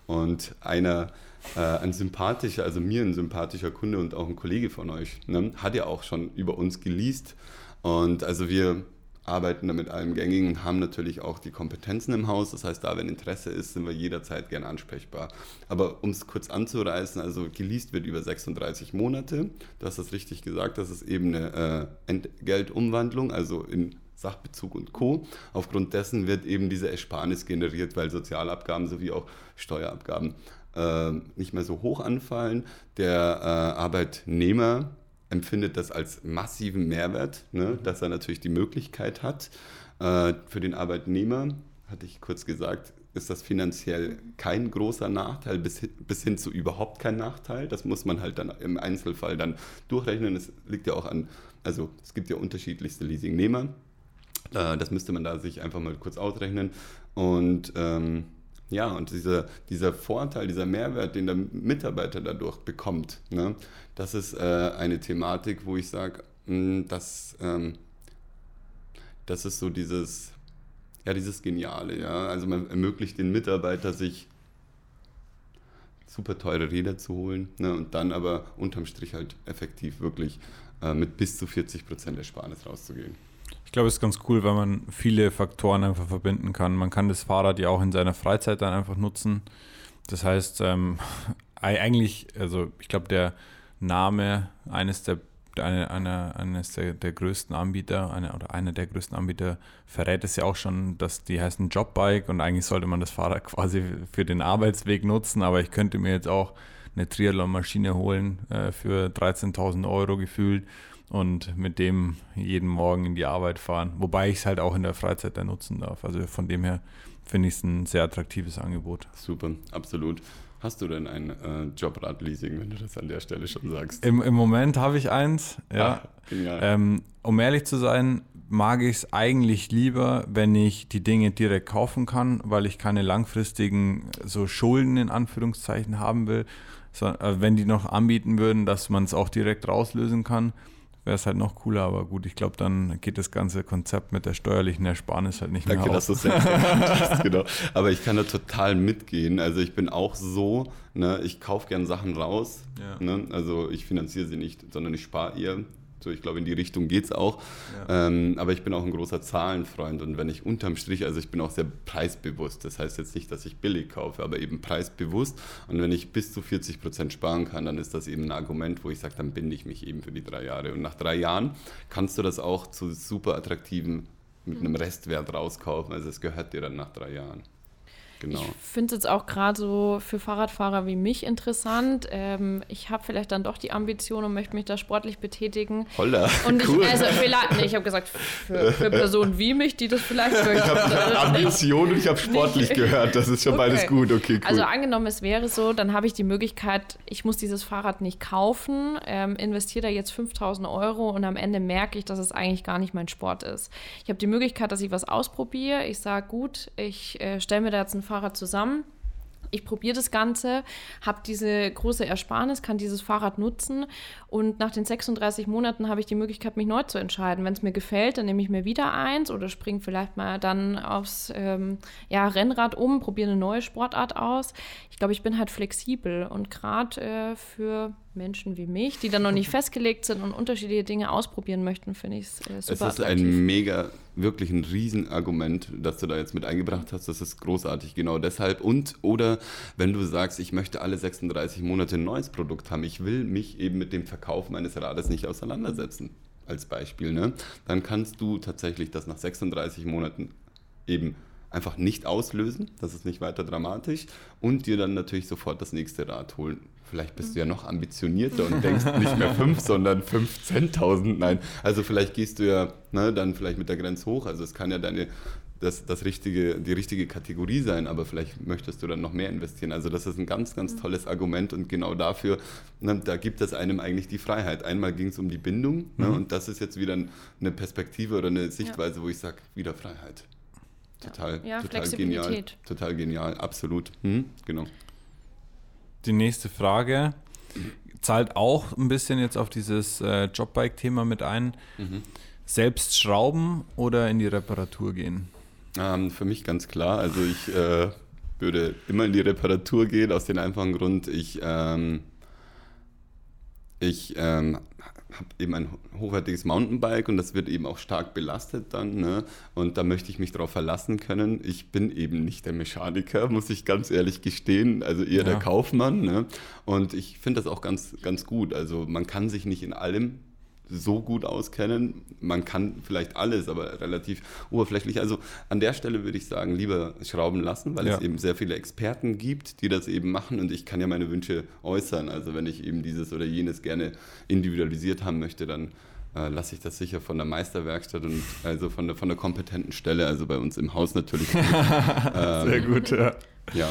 Speaker 1: Und einer, äh, ein sympathischer, also mir ein sympathischer Kunde und auch ein Kollege von euch, ne, hat ja auch schon über uns geleast. Und also wir arbeiten da mit allem Gängigen haben natürlich auch die Kompetenzen im Haus. Das heißt, da, wenn Interesse ist, sind wir jederzeit gern ansprechbar. Aber um es kurz anzureißen, also geleast wird über 36 Monate. Du hast das richtig gesagt, das ist eben eine äh, Entgeltumwandlung, also in Sachbezug und Co. Aufgrund dessen wird eben diese Ersparnis generiert, weil Sozialabgaben sowie auch Steuerabgaben äh, nicht mehr so hoch anfallen. Der äh, Arbeitnehmer empfindet das als massiven Mehrwert, ne, dass er natürlich die Möglichkeit hat. Äh, für den Arbeitnehmer, hatte ich kurz gesagt, ist das finanziell kein großer Nachteil, bis hin, bis hin zu überhaupt kein Nachteil. Das muss man halt dann im Einzelfall dann durchrechnen. Es liegt ja auch an, also es gibt ja unterschiedlichste Leasingnehmer. Äh, das müsste man da sich einfach mal kurz ausrechnen. Und ähm, ja, und dieser, dieser Vorteil, dieser Mehrwert, den der Mitarbeiter dadurch bekommt, ne, das ist äh, eine Thematik, wo ich sage, hm, das, ähm, das ist so dieses, ja, dieses Geniale, ja. Also man ermöglicht den Mitarbeiter, sich super teure Räder zu holen ne, und dann aber unterm Strich halt effektiv wirklich äh, mit bis zu 40 Prozent Ersparnis rauszugehen.
Speaker 3: Ich glaube, es ist ganz cool, weil man viele Faktoren einfach verbinden kann. Man kann das Fahrrad ja auch in seiner Freizeit dann einfach nutzen. Das heißt, ähm, [LAUGHS] eigentlich, also ich glaube, der Name eines der eine, eine, eines der, der größten Anbieter, eine, oder einer der größten Anbieter verrät es ja auch schon, dass die heißen Jobbike und eigentlich sollte man das Fahrrad [LAUGHS] quasi für den Arbeitsweg nutzen, aber ich könnte mir jetzt auch eine Triathlon-Maschine holen äh, für 13.000 Euro gefühlt und mit dem jeden Morgen in die Arbeit fahren. Wobei ich es halt auch in der Freizeit dann nutzen darf. Also von dem her finde ich es ein sehr attraktives Angebot.
Speaker 1: Super, absolut. Hast du denn ein äh, Jobrad-Leasing, wenn du das an der Stelle schon sagst?
Speaker 3: Im, im Moment habe ich eins, ja. Ach, ähm, um ehrlich zu sein, mag ich es eigentlich lieber, wenn ich die Dinge direkt kaufen kann, weil ich keine langfristigen so Schulden in Anführungszeichen haben will. So, äh, wenn die noch anbieten würden, dass man es auch direkt rauslösen kann, wäre es halt noch cooler, aber gut, ich glaube, dann geht das ganze Konzept mit der steuerlichen Ersparnis halt nicht
Speaker 1: Danke,
Speaker 3: mehr
Speaker 1: auf. Danke, dass du es [LAUGHS] genau. Aber ich kann da total mitgehen. Also ich bin auch so, ne, ich kaufe gern Sachen raus. Ja. Ne, also ich finanziere sie nicht, sondern ich spare ihr. So, ich glaube, in die Richtung geht es auch. Ja. Ähm, aber ich bin auch ein großer Zahlenfreund und wenn ich unterm Strich, also ich bin auch sehr preisbewusst. Das heißt jetzt nicht, dass ich billig kaufe, aber eben preisbewusst. Und wenn ich bis zu 40 Prozent sparen kann, dann ist das eben ein Argument, wo ich sage, dann binde ich mich eben für die drei Jahre. Und nach drei Jahren kannst du das auch zu super attraktiven, mit einem Restwert rauskaufen. Also es gehört dir dann nach drei Jahren.
Speaker 2: Genau. Ich finde es jetzt auch gerade so für Fahrradfahrer wie mich interessant. Ähm, ich habe vielleicht dann doch die Ambition und möchte mich da sportlich betätigen.
Speaker 1: Holla, [LAUGHS]
Speaker 2: und cool. ich, also vielleicht, nee, ich habe gesagt, für, für, Personen wie mich, die das vielleicht möchten.
Speaker 1: Ich [LAUGHS] habe Ambition und ich habe sportlich gehört. Das ist schon okay. beides gut. Okay, cool.
Speaker 2: Also angenommen, es wäre so, dann habe ich die Möglichkeit, ich muss dieses Fahrrad nicht kaufen, ähm, investiere da jetzt 5000 Euro und am Ende merke ich, dass es eigentlich gar nicht mein Sport ist. Ich habe die Möglichkeit, dass ich was ausprobiere. Ich sage, gut, ich äh, stelle mir da jetzt ein Fahrrad zusammen. Ich probiere das Ganze, habe diese große Ersparnis, kann dieses Fahrrad nutzen und nach den 36 Monaten habe ich die Möglichkeit, mich neu zu entscheiden. Wenn es mir gefällt, dann nehme ich mir wieder eins oder springe vielleicht mal dann aufs ähm, ja, Rennrad um, probiere eine neue Sportart aus. Ich glaube, ich bin halt flexibel und gerade äh, für Menschen wie mich, die dann noch nicht [LAUGHS] festgelegt sind und unterschiedliche Dinge ausprobieren möchten, finde ich es äh, super
Speaker 1: Es ist attraktiv. ein mega, wirklich ein Riesenargument, das du da jetzt mit eingebracht hast. Das ist großartig, genau deshalb. Und oder wenn du sagst, ich möchte alle 36 Monate ein neues Produkt haben, ich will mich eben mit dem Verkauf meines Rades nicht auseinandersetzen, als Beispiel, ne? dann kannst du tatsächlich das nach 36 Monaten eben einfach nicht auslösen, das ist nicht weiter dramatisch und dir dann natürlich sofort das nächste Rad holen. Vielleicht bist du ja noch ambitionierter und denkst [LAUGHS] nicht mehr 5, sondern 15.000. Nein, also vielleicht gehst du ja ne, dann vielleicht mit der Grenze hoch. Also es kann ja deine das, das richtige, die richtige Kategorie sein, aber vielleicht möchtest du dann noch mehr investieren. Also das ist ein ganz, ganz mhm. tolles Argument und genau dafür, ne, da gibt es einem eigentlich die Freiheit. Einmal ging es um die Bindung ne, mhm. und das ist jetzt wieder eine Perspektive oder eine Sichtweise, ja. wo ich sage, wieder Freiheit. Total, ja, total genial. Total genial, absolut. Mhm, genau.
Speaker 3: Die nächste Frage zahlt auch ein bisschen jetzt auf dieses äh, Jobbike-Thema mit ein. Mhm. Selbst schrauben oder in die Reparatur gehen?
Speaker 1: Ähm, für mich ganz klar. Also ich äh, würde immer in die Reparatur gehen, aus dem einfachen Grund, ich, ähm, ich ähm, habe eben ein hochwertiges Mountainbike und das wird eben auch stark belastet dann. Ne? Und da möchte ich mich darauf verlassen können. Ich bin eben nicht der Mechaniker, muss ich ganz ehrlich gestehen, also eher ja. der Kaufmann. Ne? Und ich finde das auch ganz, ganz gut. Also man kann sich nicht in allem so gut auskennen. Man kann vielleicht alles, aber relativ oberflächlich. Also an der Stelle würde ich sagen, lieber schrauben lassen, weil ja. es eben sehr viele Experten gibt, die das eben machen und ich kann ja meine Wünsche äußern. Also wenn ich eben dieses oder jenes gerne individualisiert haben möchte, dann äh, lasse ich das sicher von der Meisterwerkstatt und also von der, von der kompetenten Stelle, also bei uns im Haus natürlich. [LAUGHS]
Speaker 3: ähm, sehr gut, ja.
Speaker 1: Ja.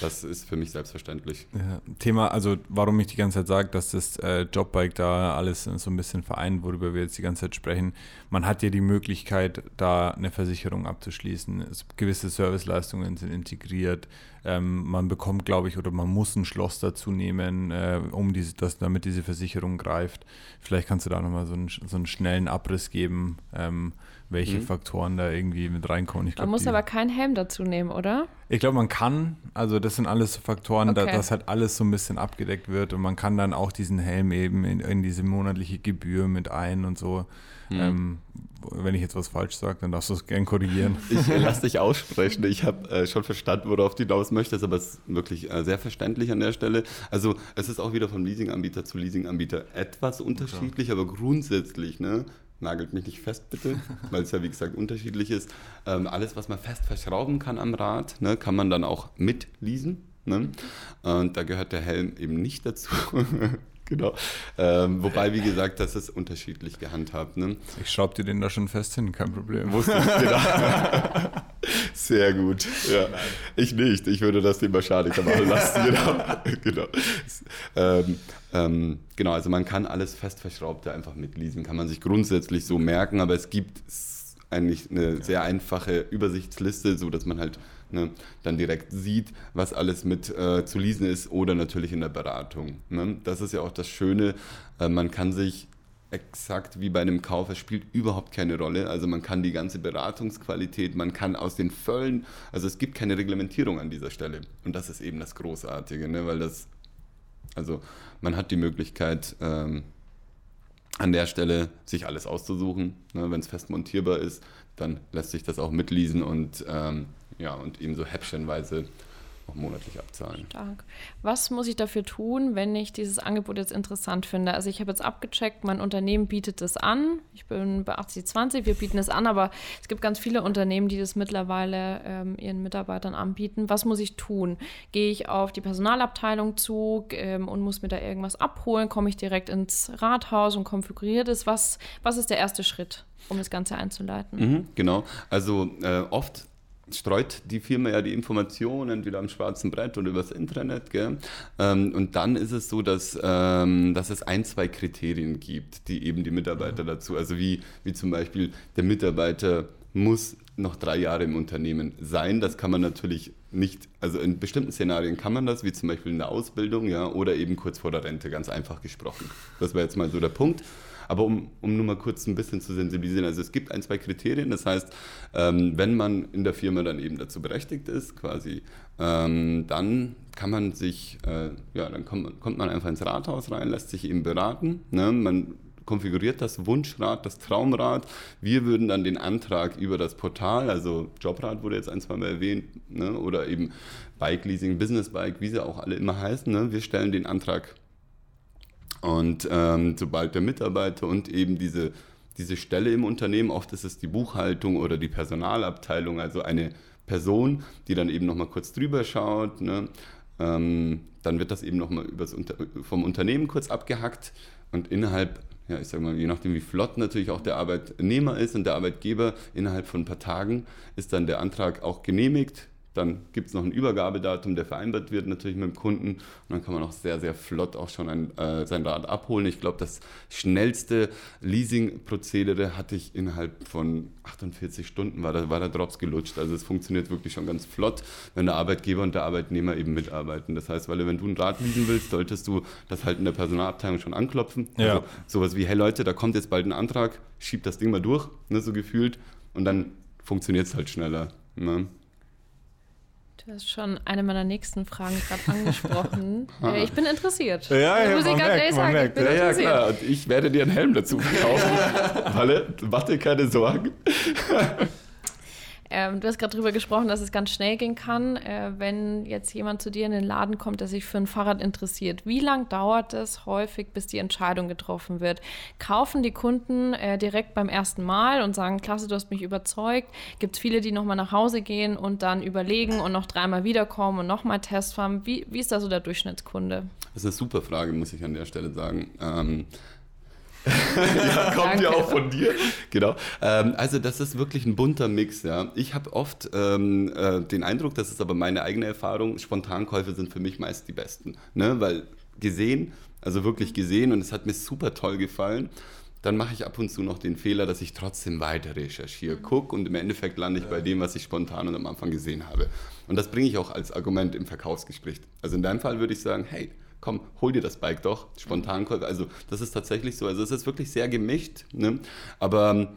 Speaker 1: Das ist für mich selbstverständlich.
Speaker 3: Ja, Thema, also warum ich die ganze Zeit sage, dass das äh, Jobbike da alles so ein bisschen vereint, worüber wir jetzt die ganze Zeit sprechen. Man hat ja die Möglichkeit, da eine Versicherung abzuschließen. Es, gewisse Serviceleistungen sind integriert. Ähm, man bekommt, glaube ich, oder man muss ein Schloss dazu nehmen, äh, um diese, das, damit diese Versicherung greift. Vielleicht kannst du da nochmal so einen, so einen schnellen Abriss geben. Ähm, welche mhm. Faktoren da irgendwie mit reinkommen.
Speaker 2: Ich glaub, man muss die, aber keinen Helm dazu nehmen, oder?
Speaker 3: Ich glaube, man kann. Also das sind alles Faktoren, okay. da, dass halt alles so ein bisschen abgedeckt wird und man kann dann auch diesen Helm eben in, in diese monatliche Gebühr mit ein und so. Mhm. Ähm, wenn ich jetzt was falsch sage, dann darfst du es gern korrigieren.
Speaker 1: Ich äh, lass [LAUGHS] dich aussprechen. Ich habe äh, schon verstanden, worauf du hinaus möchtest, aber es ist wirklich äh, sehr verständlich an der Stelle. Also es ist auch wieder vom Leasinganbieter zu Leasinganbieter etwas unterschiedlich, ja. aber grundsätzlich ne, nagelt mich nicht fest bitte, [LAUGHS] weil es ja wie gesagt unterschiedlich ist. Ähm, alles, was man fest verschrauben kann am Rad, ne, kann man dann auch mit leasen. Ne? Und da gehört der Helm eben nicht dazu. [LAUGHS] genau. Ähm, wobei, wie gesagt, das ist unterschiedlich gehandhabt. Ne?
Speaker 3: Ich schraube dir den da schon fest hin, kein Problem. Wusste ich, genau.
Speaker 1: Sehr gut. Ja. Ich nicht. Ich würde das den Mechaniker machen lassen. [LAUGHS] genau. genau. Ähm, ähm, genau, also man kann alles fest verschraubte einfach mitlesen, kann man sich grundsätzlich so merken, aber es gibt eigentlich eine sehr einfache Übersichtsliste, so dass man halt ne, dann direkt sieht, was alles mit äh, zu lesen ist oder natürlich in der Beratung. Ne? Das ist ja auch das Schöne, äh, man kann sich exakt wie bei einem Kauf, es spielt überhaupt keine Rolle. Also man kann die ganze Beratungsqualität, man kann aus den Völlen, also es gibt keine Reglementierung an dieser Stelle. Und das ist eben das Großartige, ne? weil das, also man hat die Möglichkeit, ähm, an der Stelle sich alles auszusuchen. Ne? Wenn es fest montierbar ist, dann lässt sich das auch mitlesen und, ähm, ja, und eben so häppchenweise auch monatlich abzahlen.
Speaker 2: Stark. Was muss ich dafür tun, wenn ich dieses Angebot jetzt interessant finde? Also ich habe jetzt abgecheckt, mein Unternehmen bietet das an. Ich bin bei 8020, wir bieten es an, aber es gibt ganz viele Unternehmen, die das mittlerweile ähm, ihren Mitarbeitern anbieten. Was muss ich tun? Gehe ich auf die Personalabteilung zu ähm, und muss mir da irgendwas abholen? Komme ich direkt ins Rathaus und konfiguriere das? Was, was ist der erste Schritt, um das Ganze einzuleiten?
Speaker 1: Mhm, genau. Also äh, oft streut die Firma ja die Informationen entweder am schwarzen Brett oder übers Intranet. Gell? Ähm, und dann ist es so, dass, ähm, dass es ein, zwei Kriterien gibt, die eben die Mitarbeiter dazu, also wie, wie zum Beispiel der Mitarbeiter muss noch drei Jahre im Unternehmen sein. Das kann man natürlich nicht, also in bestimmten Szenarien kann man das, wie zum Beispiel in der Ausbildung, ja, oder eben kurz vor der Rente, ganz einfach gesprochen. Das wäre jetzt mal so der Punkt. Aber um, um nur mal kurz ein bisschen zu sensibilisieren, also es gibt ein, zwei Kriterien. Das heißt, ähm, wenn man in der Firma dann eben dazu berechtigt ist, quasi, ähm, dann kann man sich, äh, ja, dann kommt, kommt man einfach ins Rathaus rein, lässt sich eben beraten. Ne? Man konfiguriert das Wunschrad, das Traumrad. Wir würden dann den Antrag über das Portal, also Jobrad wurde jetzt ein, zwei Mal erwähnt, ne, oder eben Bike Leasing, Business Bike, wie sie auch alle immer heißen, ne, wir stellen den Antrag und ähm, sobald der Mitarbeiter und eben diese diese Stelle im Unternehmen, oft ist es die Buchhaltung oder die Personalabteilung, also eine Person, die dann eben nochmal kurz drüber schaut. Ne? Ähm, dann wird das eben nochmal vom Unternehmen kurz abgehackt und innerhalb, ja, ich sag mal, je nachdem wie flott natürlich auch der Arbeitnehmer ist und der Arbeitgeber, innerhalb von ein paar Tagen ist dann der Antrag auch genehmigt dann gibt es noch ein Übergabedatum, der vereinbart wird natürlich mit dem Kunden. Und dann kann man auch sehr, sehr flott auch schon ein, äh, sein Rad abholen. Ich glaube, das schnellste Leasing-Prozedere hatte ich innerhalb von 48 Stunden, war der, war der Drops gelutscht. Also es funktioniert wirklich schon ganz flott, wenn der Arbeitgeber und der Arbeitnehmer eben mitarbeiten. Das heißt, weil wenn du ein Rad leasen willst, solltest du das halt in der Personalabteilung schon anklopfen. Ja. Also sowas wie, hey Leute, da kommt jetzt bald ein Antrag, schiebt das Ding mal durch, ne, so gefühlt. Und dann funktioniert es halt schneller. Ne?
Speaker 2: Du hast schon eine meiner nächsten Fragen gerade [LAUGHS] angesprochen. äh, ich bin interessiert.
Speaker 3: Ja, ja, muss ich ganz ehrlich sagen.
Speaker 1: Ich bin ja, ja, klar. Und ich werde dir einen Helm dazu verkaufen. [LAUGHS] Walle, mach dir keine Sorgen.
Speaker 2: Ähm, du hast gerade darüber gesprochen, dass es ganz schnell gehen kann, äh, wenn jetzt jemand zu dir in den Laden kommt, der sich für ein Fahrrad interessiert. Wie lange dauert es häufig, bis die Entscheidung getroffen wird? Kaufen die Kunden äh, direkt beim ersten Mal und sagen, klasse, du hast mich überzeugt? Gibt es viele, die nochmal nach Hause gehen und dann überlegen und noch dreimal wiederkommen und nochmal Test fahren? Wie, wie ist da so der Durchschnittskunde?
Speaker 1: Das ist eine super Frage, muss ich an der Stelle sagen. Ähm, [LAUGHS] ja, kommt ja auch von dir. Genau. Ähm, also das ist wirklich ein bunter Mix. Ja. Ich habe oft ähm, äh, den Eindruck, das ist aber meine eigene Erfahrung, Spontankäufe sind für mich meist die besten. Ne? Weil gesehen, also wirklich gesehen und es hat mir super toll gefallen. Dann mache ich ab und zu noch den Fehler, dass ich trotzdem weiter recherchiere, gucke und im Endeffekt lande ich bei dem, was ich spontan und am Anfang gesehen habe. Und das bringe ich auch als Argument im Verkaufsgespräch. Also in deinem Fall würde ich sagen, hey, komm, hol dir das Bike doch, Spontankäufe. Also das ist tatsächlich so. Also es ist wirklich sehr gemischt. Ne? Aber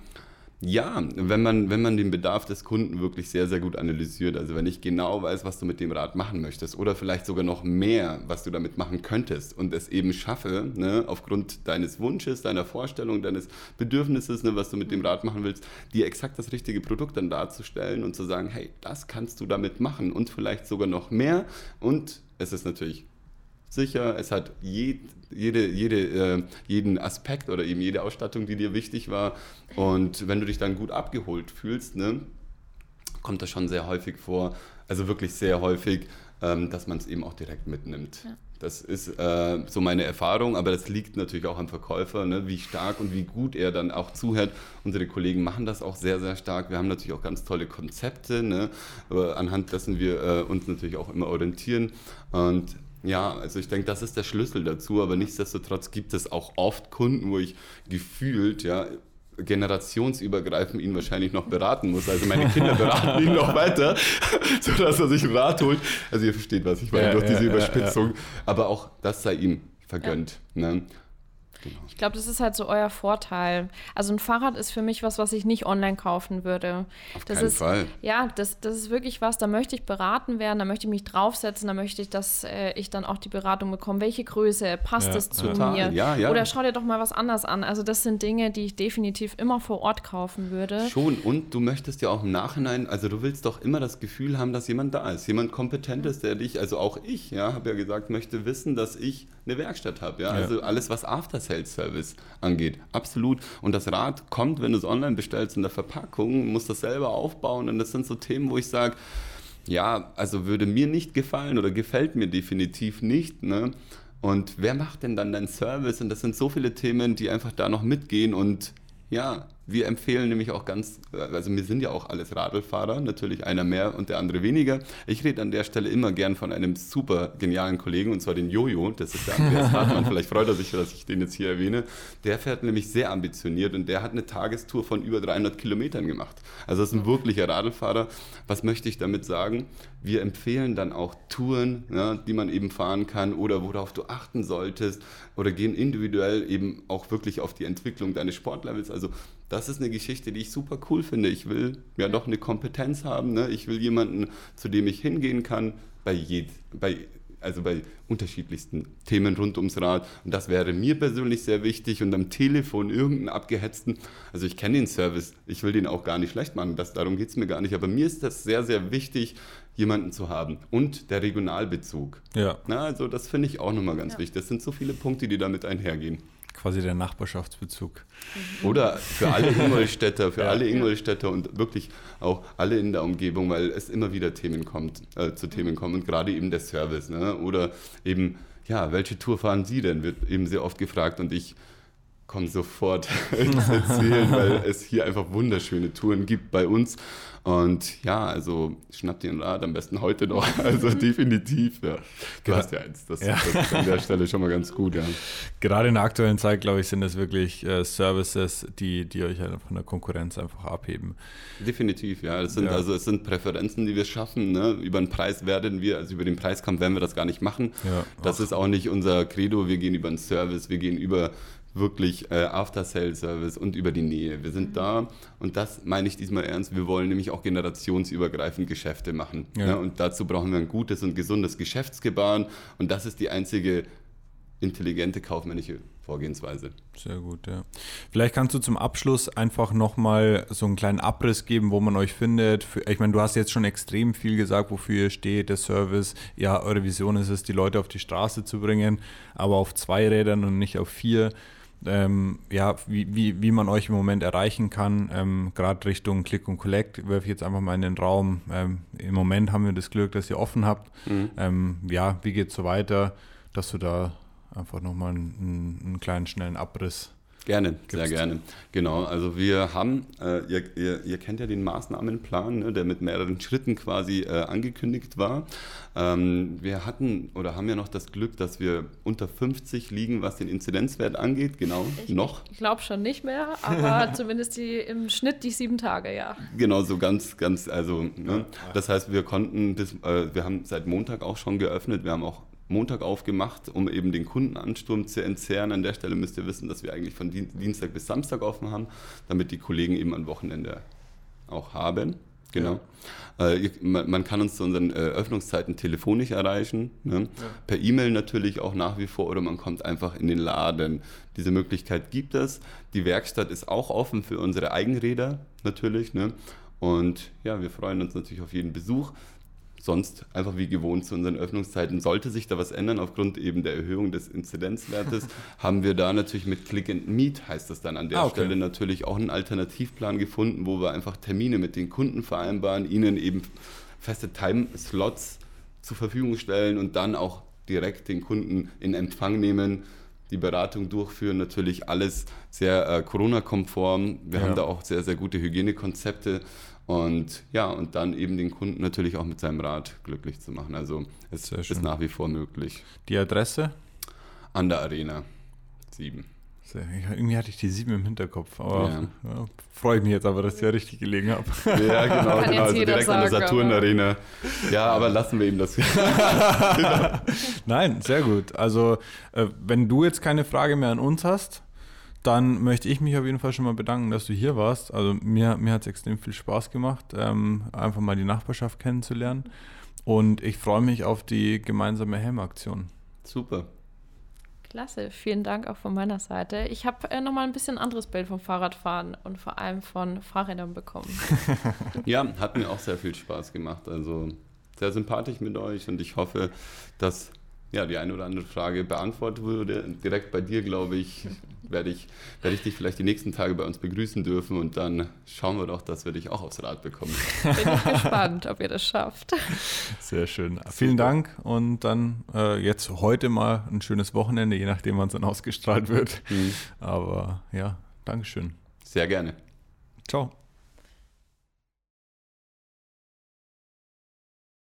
Speaker 1: ja, wenn man, wenn man den Bedarf des Kunden wirklich sehr, sehr gut analysiert, also wenn ich genau weiß, was du mit dem Rad machen möchtest oder vielleicht sogar noch mehr, was du damit machen könntest und es eben schaffe, ne, aufgrund deines Wunsches, deiner Vorstellung, deines Bedürfnisses, ne, was du mit dem Rad machen willst, dir exakt das richtige Produkt dann darzustellen und zu sagen, hey, das kannst du damit machen und vielleicht sogar noch mehr und es ist natürlich sicher, es hat jed, jede, jede, äh, jeden Aspekt oder eben jede Ausstattung, die dir wichtig war. Und wenn du dich dann gut abgeholt fühlst, ne, kommt das schon sehr häufig vor, also wirklich sehr häufig, ähm, dass man es eben auch direkt mitnimmt. Ja. Das ist äh, so meine Erfahrung, aber das liegt natürlich auch am Verkäufer, ne, wie stark und wie gut er dann auch zuhört. Unsere Kollegen machen das auch sehr, sehr stark. Wir haben natürlich auch ganz tolle Konzepte, ne, anhand dessen wir äh, uns natürlich auch immer orientieren. Und ja, also ich denke, das ist der Schlüssel dazu, aber nichtsdestotrotz gibt es auch oft Kunden, wo ich gefühlt, ja, generationsübergreifend ihn wahrscheinlich noch beraten muss. Also meine Kinder [LAUGHS] beraten ihn noch weiter, [LAUGHS] sodass er sich Rad holt. Also ihr versteht, was ich meine ja, durch diese ja, Überspitzung. Ja, aber auch das sei ihm vergönnt. Ne?
Speaker 2: Genau. Ich glaube, das ist halt so euer Vorteil. Also ein Fahrrad ist für mich was, was ich nicht online kaufen würde.
Speaker 1: Auf
Speaker 2: das
Speaker 1: keinen
Speaker 2: ist,
Speaker 1: Fall.
Speaker 2: Ja, das, das ist wirklich was, da möchte ich beraten werden, da möchte ich mich draufsetzen, da möchte ich, dass äh, ich dann auch die Beratung bekomme. Welche Größe, passt es zu
Speaker 1: Total.
Speaker 2: mir?
Speaker 1: Ja, ja.
Speaker 2: Oder schau dir doch mal was anders an. Also das sind Dinge, die ich definitiv immer vor Ort kaufen würde.
Speaker 1: Schon, und du möchtest ja auch im Nachhinein, also du willst doch immer das Gefühl haben, dass jemand da ist, jemand Kompetentes, der dich, also auch ich, ja, habe ja gesagt, möchte wissen, dass ich eine Werkstatt habe. Ja? Also alles, was After-Sales-Service angeht. Absolut. Und das Rad kommt, wenn du es online bestellst in der Verpackung, musst das selber aufbauen. Und das sind so Themen, wo ich sage, ja, also würde mir nicht gefallen oder gefällt mir definitiv nicht. Ne? Und wer macht denn dann deinen Service? Und das sind so viele Themen, die einfach da noch mitgehen und ja, wir empfehlen nämlich auch ganz, also wir sind ja auch alles Radlfahrer, natürlich einer mehr und der andere weniger. Ich rede an der Stelle immer gern von einem super genialen Kollegen und zwar den Jojo, das ist der Andreas [LAUGHS] Hartmann, vielleicht freut er sich, dass ich den jetzt hier erwähne. Der fährt nämlich sehr ambitioniert und der hat eine Tagestour von über 300 Kilometern gemacht. Also das ist ein wirklicher Radlfahrer. Was möchte ich damit sagen? Wir empfehlen dann auch Touren, ja, die man eben fahren kann oder worauf du achten solltest oder gehen individuell eben auch wirklich auf die Entwicklung deines Sportlevels. Also das ist eine Geschichte, die ich super cool finde. Ich will ja doch eine Kompetenz haben. Ne? Ich will jemanden, zu dem ich hingehen kann, bei, jed, bei, also bei unterschiedlichsten Themen rund ums Rad. Und das wäre mir persönlich sehr wichtig. Und am Telefon irgendeinen abgehetzten, also ich kenne den Service, ich will den auch gar nicht schlecht machen, das, darum geht es mir gar nicht. Aber mir ist das sehr, sehr wichtig, jemanden zu haben. Und der Regionalbezug.
Speaker 3: Ja.
Speaker 1: Na, also das finde ich auch nochmal ganz ja. wichtig. Das sind so viele Punkte, die damit einhergehen.
Speaker 3: Quasi der Nachbarschaftsbezug.
Speaker 1: Oder für alle Ingolstädter, für [LAUGHS] ja. alle Ingolstädter und wirklich auch alle in der Umgebung, weil es immer wieder Themen kommt, äh, zu Themen kommen und gerade eben der Service. Ne? Oder eben, ja, welche Tour fahren Sie denn? Wird eben sehr oft gefragt und ich komme sofort [LAUGHS] ins Erzählen, weil [LAUGHS] es hier einfach wunderschöne Touren gibt bei uns. Und ja, also schnappt dir ein Rad am besten heute noch. [LAUGHS] Also definitiv, ja. Du hast ja eins. Das, ja. das, ist an der Stelle schon mal ganz gut, ja.
Speaker 3: Gerade in der aktuellen Zeit, glaube ich, sind das wirklich äh, Services, die, die euch von der Konkurrenz einfach abheben.
Speaker 1: Definitiv, ja. Es sind, ja. Also es sind Präferenzen, die wir schaffen. Ne? Über den Preis werden wir, also über den Preiskampf werden wir das gar nicht machen. Ja. Das Ach. ist auch nicht unser Credo. Wir gehen über den Service, wir gehen über wirklich äh, After-Sale-Service und über die Nähe. Wir sind da und das meine ich diesmal ernst. Wir wollen nämlich auch generationsübergreifend Geschäfte machen. Ja. Ne? Und dazu brauchen wir ein gutes und gesundes Geschäftsgebaren und das ist die einzige intelligente kaufmännische Vorgehensweise.
Speaker 3: Sehr gut, ja. Vielleicht kannst du zum Abschluss einfach nochmal so einen kleinen Abriss geben, wo man euch findet. Ich meine, du hast jetzt schon extrem viel gesagt, wofür ihr steht, der Service. Ja, eure Vision ist es, die Leute auf die Straße zu bringen, aber auf zwei Rädern und nicht auf vier ähm, ja, wie, wie, wie man euch im Moment erreichen kann, ähm, gerade Richtung Click und Collect, werfe ich jetzt einfach mal in den Raum. Ähm, Im Moment haben wir das Glück, dass ihr offen habt. Mhm. Ähm, ja, wie geht es so weiter, dass du da einfach nochmal einen, einen kleinen, schnellen Abriss
Speaker 1: Gerne, sehr gerne. Genau, also wir haben, äh, ihr, ihr, ihr, kennt ja den Maßnahmenplan, ne, der mit mehreren Schritten quasi äh, angekündigt war. Ähm, wir hatten oder haben ja noch das Glück, dass wir unter 50 liegen, was den Inzidenzwert angeht, genau,
Speaker 2: ich,
Speaker 1: noch.
Speaker 2: Ich glaube schon nicht mehr, aber [LAUGHS] zumindest die, im Schnitt die sieben Tage, ja.
Speaker 1: Genau, so ganz, ganz, also, ne? das heißt, wir konnten, bis, äh, wir haben seit Montag auch schon geöffnet, wir haben auch Montag aufgemacht, um eben den Kundenansturm zu entzerren. An der Stelle müsst ihr wissen, dass wir eigentlich von Dienstag bis Samstag offen haben, damit die Kollegen eben am Wochenende auch haben. Genau. Ja. Äh, man, kann uns zu unseren äh, Öffnungszeiten telefonisch erreichen, ne? ja. per E-Mail natürlich auch nach wie vor oder man kommt einfach in den Laden. Diese Möglichkeit gibt es. Die Werkstatt ist auch offen für unsere Eigenräder natürlich. Ne? Und ja, wir freuen uns natürlich auf jeden Besuch sonst einfach wie gewohnt zu unseren Öffnungszeiten. Sollte sich da was ändern aufgrund eben der Erhöhung des Inzidenzwertes, [LAUGHS] haben wir da natürlich mit Click and Meet, heißt das dann an der ah, okay. Stelle, natürlich auch einen Alternativplan gefunden, wo wir einfach Termine mit den Kunden vereinbaren, ihnen eben feste Time-Slots zur Verfügung stellen und dann auch direkt den Kunden in Empfang nehmen, die Beratung durchführen. Natürlich alles sehr äh, Corona-konform. Wir ja. haben da auch sehr, sehr gute Hygienekonzepte und ja, und dann eben den Kunden natürlich auch mit seinem Rad glücklich zu machen. Also es ist nach wie vor möglich.
Speaker 3: Die Adresse?
Speaker 1: An der Arena 7.
Speaker 3: Sehr, irgendwie hatte ich die 7 im Hinterkopf, aber ja. Ja, freue ich mich jetzt aber, dass ich ja richtig gelegen habe.
Speaker 1: Ja, genau, [LAUGHS] genau. Also direkt sagen, an der Saturn-Arena. Ja, aber lassen wir ihm das. genau. [LAUGHS] [LAUGHS]
Speaker 3: Nein, sehr gut. Also, äh, wenn du jetzt keine Frage mehr an uns hast, dann möchte ich mich auf jeden Fall schon mal bedanken, dass du hier warst. Also mir, mir hat es extrem viel Spaß gemacht, ähm, einfach mal die Nachbarschaft kennenzulernen. Und ich freue mich auf die gemeinsame Helmaktion.
Speaker 1: Super.
Speaker 2: Klasse, vielen Dank auch von meiner Seite. Ich habe äh, nochmal ein bisschen anderes Bild vom Fahrradfahren und vor allem von Fahrrädern bekommen. [LAUGHS]
Speaker 1: ja, hat mir auch sehr viel Spaß gemacht. Also sehr sympathisch mit euch und ich hoffe, dass ja, die eine oder andere Frage beantwortet wurde. Direkt bei dir, glaube ich, werde ich, werde ich dich vielleicht die nächsten Tage bei uns begrüßen dürfen und dann schauen wir doch, dass wir dich auch aufs Rad bekommen.
Speaker 2: Bin ich gespannt, ob ihr das schafft.
Speaker 3: Sehr schön. Super. Vielen Dank und dann äh, jetzt heute mal ein schönes Wochenende, je nachdem, wann es dann ausgestrahlt wird. Mhm. Aber ja, Dankeschön.
Speaker 1: Sehr gerne.
Speaker 3: Ciao.